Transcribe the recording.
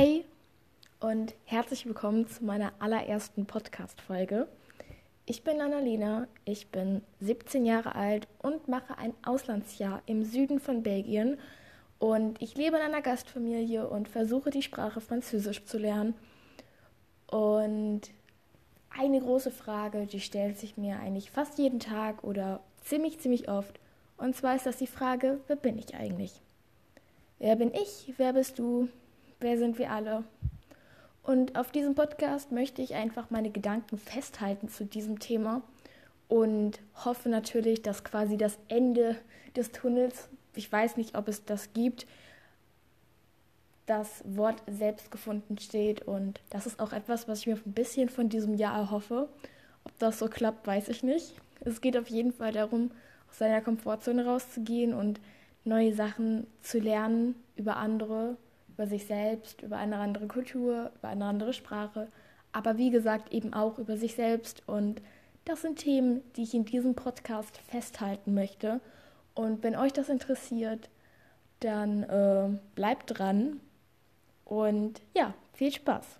Hey und herzlich willkommen zu meiner allerersten Podcast-Folge. Ich bin Annalena, ich bin 17 Jahre alt und mache ein Auslandsjahr im Süden von Belgien. Und ich lebe in einer Gastfamilie und versuche die Sprache Französisch zu lernen. Und eine große Frage, die stellt sich mir eigentlich fast jeden Tag oder ziemlich, ziemlich oft. Und zwar ist das die Frage, wer bin ich eigentlich? Wer bin ich? Wer bist du? Wer sind wir alle? Und auf diesem Podcast möchte ich einfach meine Gedanken festhalten zu diesem Thema und hoffe natürlich, dass quasi das Ende des Tunnels, ich weiß nicht, ob es das gibt, das Wort selbst gefunden steht. Und das ist auch etwas, was ich mir ein bisschen von diesem Jahr erhoffe. Ob das so klappt, weiß ich nicht. Es geht auf jeden Fall darum, aus seiner Komfortzone rauszugehen und neue Sachen zu lernen über andere über sich selbst, über eine andere Kultur, über eine andere Sprache, aber wie gesagt eben auch über sich selbst. Und das sind Themen, die ich in diesem Podcast festhalten möchte. Und wenn euch das interessiert, dann äh, bleibt dran und ja, viel Spaß.